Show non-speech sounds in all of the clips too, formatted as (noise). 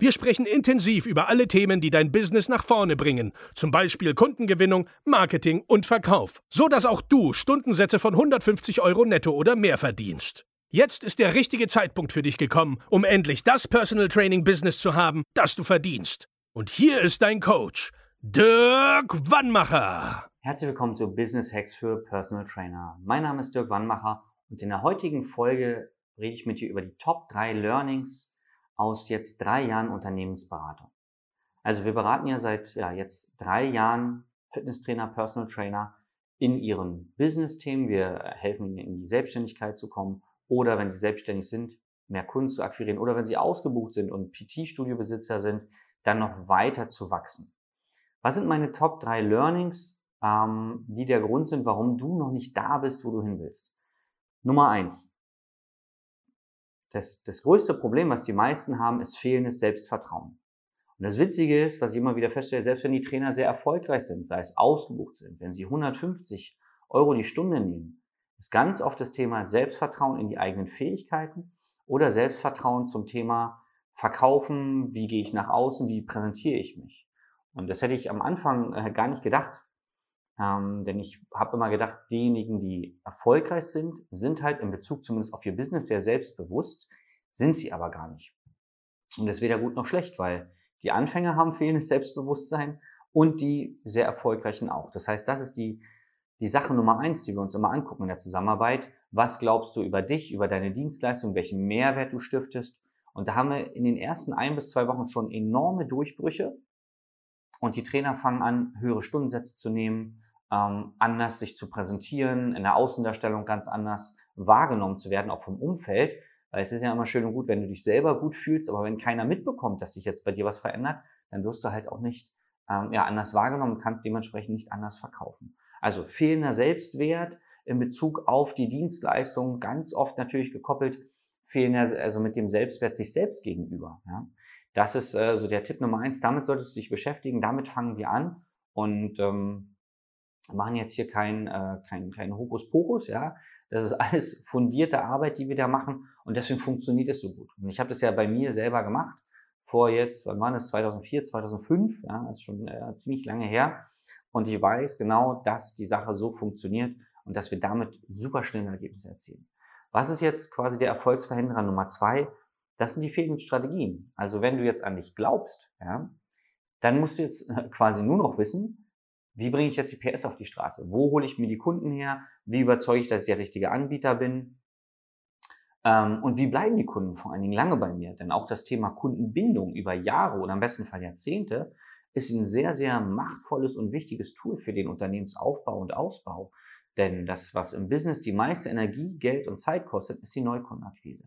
Wir sprechen intensiv über alle Themen, die dein Business nach vorne bringen, zum Beispiel Kundengewinnung, Marketing und Verkauf, so dass auch du Stundensätze von 150 Euro netto oder mehr verdienst. Jetzt ist der richtige Zeitpunkt für dich gekommen, um endlich das Personal Training Business zu haben, das du verdienst. Und hier ist dein Coach, Dirk Wannmacher. Herzlich willkommen zu Business Hacks für Personal Trainer. Mein Name ist Dirk Wannmacher und in der heutigen Folge rede ich mit dir über die Top 3 Learnings aus jetzt drei Jahren Unternehmensberatung. Also wir beraten ja seit ja, jetzt drei Jahren Fitnesstrainer, Personal Trainer in ihren Business-Themen. Wir helfen ihnen in die Selbstständigkeit zu kommen oder wenn sie selbstständig sind, mehr Kunden zu akquirieren oder wenn sie ausgebucht sind und PT-Studio-Besitzer sind, dann noch weiter zu wachsen. Was sind meine Top 3 Learnings, ähm, die der Grund sind, warum du noch nicht da bist, wo du hin willst? Nummer eins: Das, das größte Problem, was die meisten haben, ist fehlendes Selbstvertrauen. Und das Witzige ist, was ich immer wieder feststelle, selbst wenn die Trainer sehr erfolgreich sind, sei es ausgebucht sind, wenn sie 150 Euro die Stunde nehmen, ist ganz oft das Thema Selbstvertrauen in die eigenen Fähigkeiten oder Selbstvertrauen zum Thema Verkaufen, wie gehe ich nach außen, wie präsentiere ich mich. Und das hätte ich am Anfang äh, gar nicht gedacht. Ähm, denn ich habe immer gedacht, diejenigen, die erfolgreich sind, sind halt in Bezug zumindest auf ihr Business sehr selbstbewusst, sind sie aber gar nicht. Und das ist weder gut noch schlecht, weil die Anfänger haben fehlendes Selbstbewusstsein und die sehr erfolgreichen auch. Das heißt, das ist die die Sache Nummer eins, die wir uns immer angucken in der Zusammenarbeit. Was glaubst du über dich, über deine Dienstleistung, welchen Mehrwert du stiftest? Und da haben wir in den ersten ein bis zwei Wochen schon enorme Durchbrüche. Und die Trainer fangen an, höhere Stundensätze zu nehmen, ähm, anders sich zu präsentieren, in der Außendarstellung ganz anders wahrgenommen zu werden, auch vom Umfeld. Weil es ist ja immer schön und gut, wenn du dich selber gut fühlst, aber wenn keiner mitbekommt, dass sich jetzt bei dir was verändert, dann wirst du halt auch nicht ähm, ja, anders wahrgenommen und kannst dementsprechend nicht anders verkaufen. Also fehlender Selbstwert in Bezug auf die Dienstleistung, ganz oft natürlich gekoppelt, fehlender, also mit dem Selbstwert sich selbst gegenüber. Ja. Das ist äh, so der Tipp Nummer eins. Damit solltest du dich beschäftigen. Damit fangen wir an und ähm, machen jetzt hier kein, äh, kein, kein Hokuspokus. Ja, das ist alles fundierte Arbeit, die wir da machen und deswegen funktioniert es so gut. Und ich habe das ja bei mir selber gemacht vor jetzt, wann war das? 2004, 2005. Ja, das ist schon äh, ziemlich lange her. Und ich weiß genau, dass die Sache so funktioniert und dass wir damit super schnelle Ergebnisse erzielen. Was ist jetzt quasi der Erfolgsverhinderer Nummer zwei? Das sind die fehlenden Strategien. Also wenn du jetzt an dich glaubst, ja, dann musst du jetzt quasi nur noch wissen, wie bringe ich jetzt die PS auf die Straße? Wo hole ich mir die Kunden her? Wie überzeuge ich, dass ich der richtige Anbieter bin? Ähm, und wie bleiben die Kunden vor allen Dingen lange bei mir? Denn auch das Thema Kundenbindung über Jahre oder im besten Fall Jahrzehnte ist ein sehr, sehr machtvolles und wichtiges Tool für den Unternehmensaufbau und Ausbau. Denn das, was im Business die meiste Energie, Geld und Zeit kostet, ist die Neukundenakquise.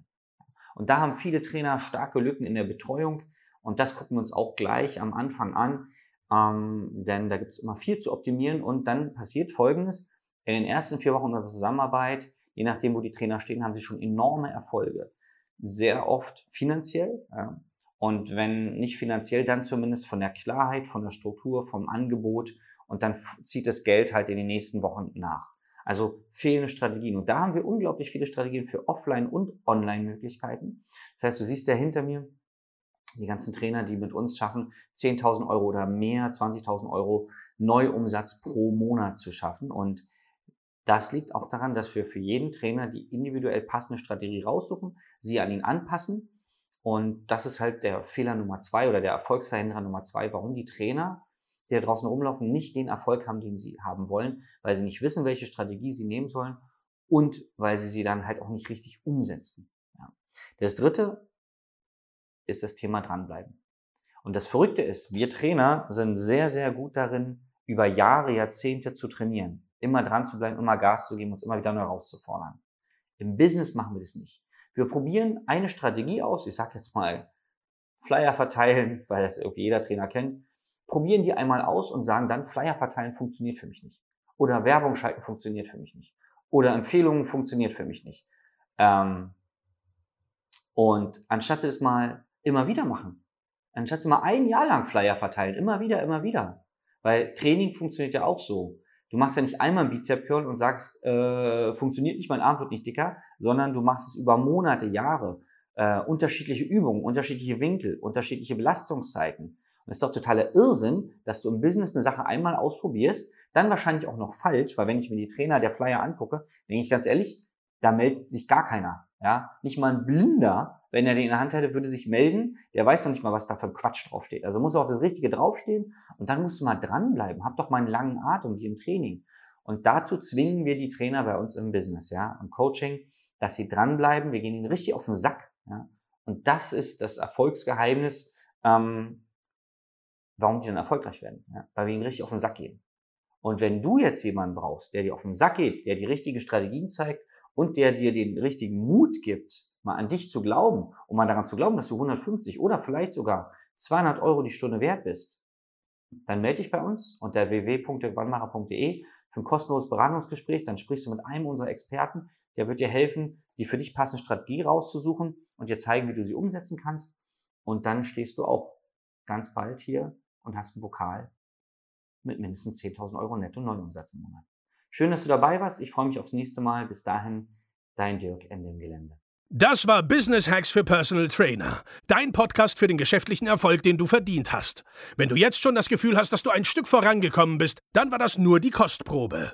Und da haben viele Trainer starke Lücken in der Betreuung. Und das gucken wir uns auch gleich am Anfang an. Ähm, denn da gibt es immer viel zu optimieren. Und dann passiert Folgendes. In den ersten vier Wochen unserer Zusammenarbeit, je nachdem, wo die Trainer stehen, haben sie schon enorme Erfolge. Sehr oft finanziell. Ja. Und wenn nicht finanziell, dann zumindest von der Klarheit, von der Struktur, vom Angebot. Und dann zieht das Geld halt in den nächsten Wochen nach. Also fehlende Strategien. Und da haben wir unglaublich viele Strategien für Offline- und Online-Möglichkeiten. Das heißt, du siehst ja hinter mir die ganzen Trainer, die mit uns schaffen, 10.000 Euro oder mehr, 20.000 Euro Neuumsatz pro Monat zu schaffen. Und das liegt auch daran, dass wir für jeden Trainer die individuell passende Strategie raussuchen, sie an ihn anpassen und das ist halt der Fehler Nummer zwei oder der Erfolgsverhinderer Nummer zwei, warum die Trainer die da draußen rumlaufen, nicht den Erfolg haben, den sie haben wollen, weil sie nicht wissen, welche Strategie sie nehmen sollen und weil sie sie dann halt auch nicht richtig umsetzen. Ja. Das dritte ist das Thema dranbleiben. Und das Verrückte ist, wir Trainer sind sehr, sehr gut darin, über Jahre, Jahrzehnte zu trainieren. Immer dran zu bleiben, immer Gas zu geben, uns immer wieder neu herauszufordern. Im Business machen wir das nicht. Wir probieren eine Strategie aus, ich sage jetzt mal Flyer verteilen, (laughs) weil das irgendwie jeder Trainer kennt, probieren die einmal aus und sagen dann, Flyer verteilen funktioniert für mich nicht. Oder Werbung schalten funktioniert für mich nicht. Oder Empfehlungen funktioniert für mich nicht. Ähm, und anstatt es mal immer wieder machen, anstatt es mal ein Jahr lang Flyer verteilen, immer wieder, immer wieder. Weil Training funktioniert ja auch so. Du machst ja nicht einmal einen Bizep Curl und sagst, äh, funktioniert nicht, mein Arm wird nicht dicker, sondern du machst es über Monate, Jahre, äh, unterschiedliche Übungen, unterschiedliche Winkel, unterschiedliche Belastungszeiten. Und es ist doch totaler Irrsinn, dass du im Business eine Sache einmal ausprobierst, dann wahrscheinlich auch noch falsch, weil wenn ich mir die Trainer der Flyer angucke, denke ich ganz ehrlich, da meldet sich gar keiner. Ja, nicht mal ein Blinder, wenn er den in der Hand hätte, würde sich melden. Der weiß noch nicht mal, was da für Quatsch draufsteht. Also muss auch das Richtige draufstehen und dann musst du mal dranbleiben. Hab doch mal einen langen Atem wie im Training. Und dazu zwingen wir die Trainer bei uns im Business, ja, im Coaching, dass sie dranbleiben. Wir gehen ihnen richtig auf den Sack. Ja. Und das ist das Erfolgsgeheimnis, ähm, warum die dann erfolgreich werden. Ja. Weil wir ihnen richtig auf den Sack gehen. Und wenn du jetzt jemanden brauchst, der dir auf den Sack geht, der die richtigen Strategien zeigt und der dir den richtigen Mut gibt, mal an dich zu glauben und mal daran zu glauben, dass du 150 oder vielleicht sogar 200 Euro die Stunde wert bist, dann melde dich bei uns unter www.wannmacher.de für ein kostenloses Beratungsgespräch. Dann sprichst du mit einem unserer Experten, der wird dir helfen, die für dich passende Strategie rauszusuchen und dir zeigen, wie du sie umsetzen kannst. Und dann stehst du auch ganz bald hier und hast einen Pokal mit mindestens 10.000 Euro netto Neuumsatz im Monat. Schön, dass du dabei warst. Ich freue mich aufs nächste Mal. Bis dahin, dein Dirk Ende im Gelände. Das war Business Hacks für Personal Trainer. Dein Podcast für den geschäftlichen Erfolg, den du verdient hast. Wenn du jetzt schon das Gefühl hast, dass du ein Stück vorangekommen bist, dann war das nur die Kostprobe.